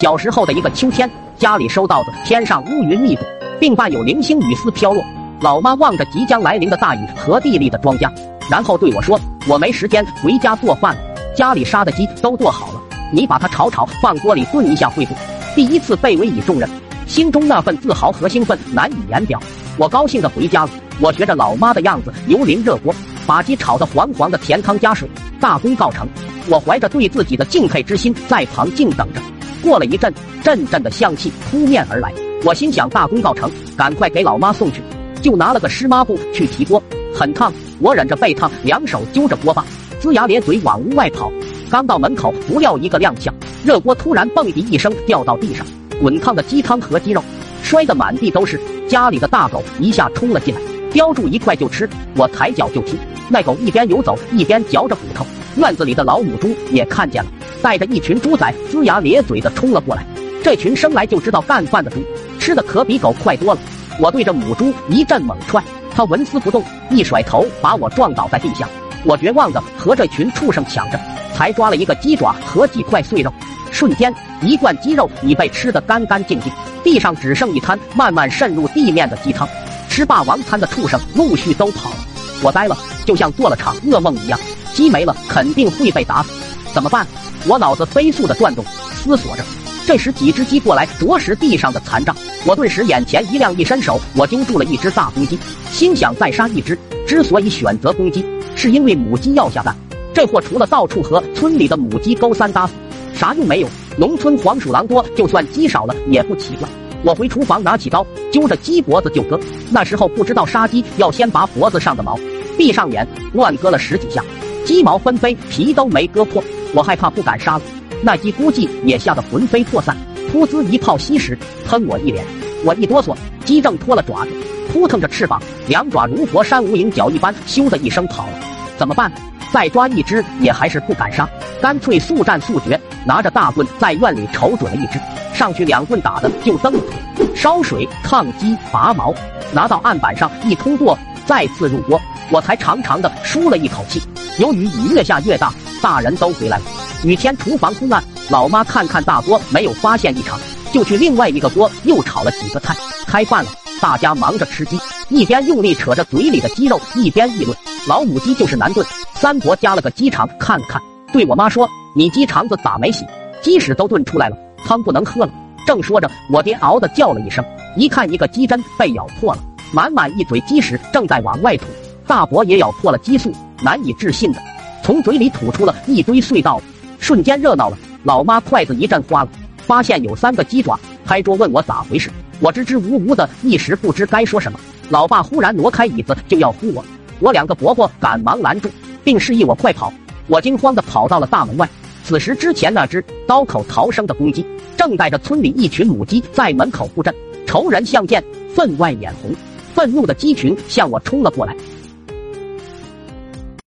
小时候的一个秋天，家里收稻子，天上乌云密布，并伴有零星雨丝飘落。老妈望着即将来临的大雨和地里的庄稼，然后对我说：“我没时间回家做饭了，家里杀的鸡都做好了，你把它炒炒，放锅里炖一下会不？”第一次被委以重任，心中那份自豪和兴奋难以言表。我高兴地回家了，我学着老妈的样子，油淋热锅，把鸡炒得黄黄的，甜汤加水，大功告成。我怀着对自己的敬佩之心，在旁静等着。过了一阵，阵阵的香气扑面而来，我心想大功告成，赶快给老妈送去。就拿了个湿抹布去提锅，很烫，我忍着背烫，两手揪着锅把，龇牙咧嘴往屋外跑。刚到门口，不料一个踉跄，热锅突然蹦迪一声掉到地上，滚烫的鸡汤和鸡肉摔得满地都是。家里的大狗一下冲了进来，叼住一块就吃，我抬脚就踢，那狗一边游走一边嚼着骨头。院子里的老母猪也看见了。带着一群猪仔龇牙咧嘴的冲了过来，这群生来就知道干饭的猪，吃的可比狗快多了。我对着母猪一阵猛踹，它纹丝不动，一甩头把我撞倒在地下。我绝望的和这群畜生抢着，才抓了一个鸡爪和几块碎肉，瞬间一罐鸡肉已被吃得干干净净，地上只剩一滩慢慢渗入地面的鸡汤。吃霸王餐的畜生陆续都跑了，我呆了，就像做了场噩梦一样。鸡没了，肯定会被打死，怎么办？我脑子飞速的转动，思索着。这时几只鸡过来啄食地上的残渣，我顿时眼前一亮，一伸手，我揪住了一只大公鸡，心想再杀一只。之所以选择公鸡，是因为母鸡要下蛋。这货除了到处和村里的母鸡勾三搭四，啥用没有。农村黄鼠狼多，就算鸡少了也不奇怪。我回厨房拿起刀，揪着鸡脖子就割。那时候不知道杀鸡要先拔脖子上的毛，闭上眼乱割了十几下，鸡毛纷飞，皮都没割破。我害怕，不敢杀了。那鸡估计也吓得魂飞魄散，噗呲一炮吸食，喷我一脸。我一哆嗦，鸡正脱了爪子，扑腾着翅膀，两爪如佛山无影脚一般，咻的一声跑了。怎么办？再抓一只也还是不敢杀，干脆速战速决，拿着大棍在院里瞅准了一只，上去两棍打的就蹬土、烧水、烫鸡、拔毛，拿到案板上一通过，再次入锅，我才长长的舒了一口气。由于雨越下越大。大人都回来了，雨天厨房昏暗。老妈看看大锅，没有发现异常，就去另外一个锅又炒了几个菜。开饭了，大家忙着吃鸡，一边用力扯着嘴里的鸡肉，一边议论：老母鸡就是难炖。三伯加了个鸡肠看了看，对我妈说：“你鸡肠子咋没洗？鸡屎都炖出来了，汤不能喝了。”正说着，我爹嗷的叫了一声，一看一个鸡胗被咬破了，满满一嘴鸡屎正在往外吐。大伯也咬破了鸡素，难以置信的。从嘴里吐出了一堆碎道，瞬间热闹了。老妈筷子一阵花了，发现有三个鸡爪，拍桌问我咋回事。我支支吾吾的，一时不知该说什么。老爸忽然挪开椅子就要呼我，我两个伯伯赶忙拦住，并示意我快跑。我惊慌的跑到了大门外。此时之前那只刀口逃生的公鸡，正带着村里一群母鸡在门口布阵，仇人相见，分外眼红。愤怒的鸡群向我冲了过来。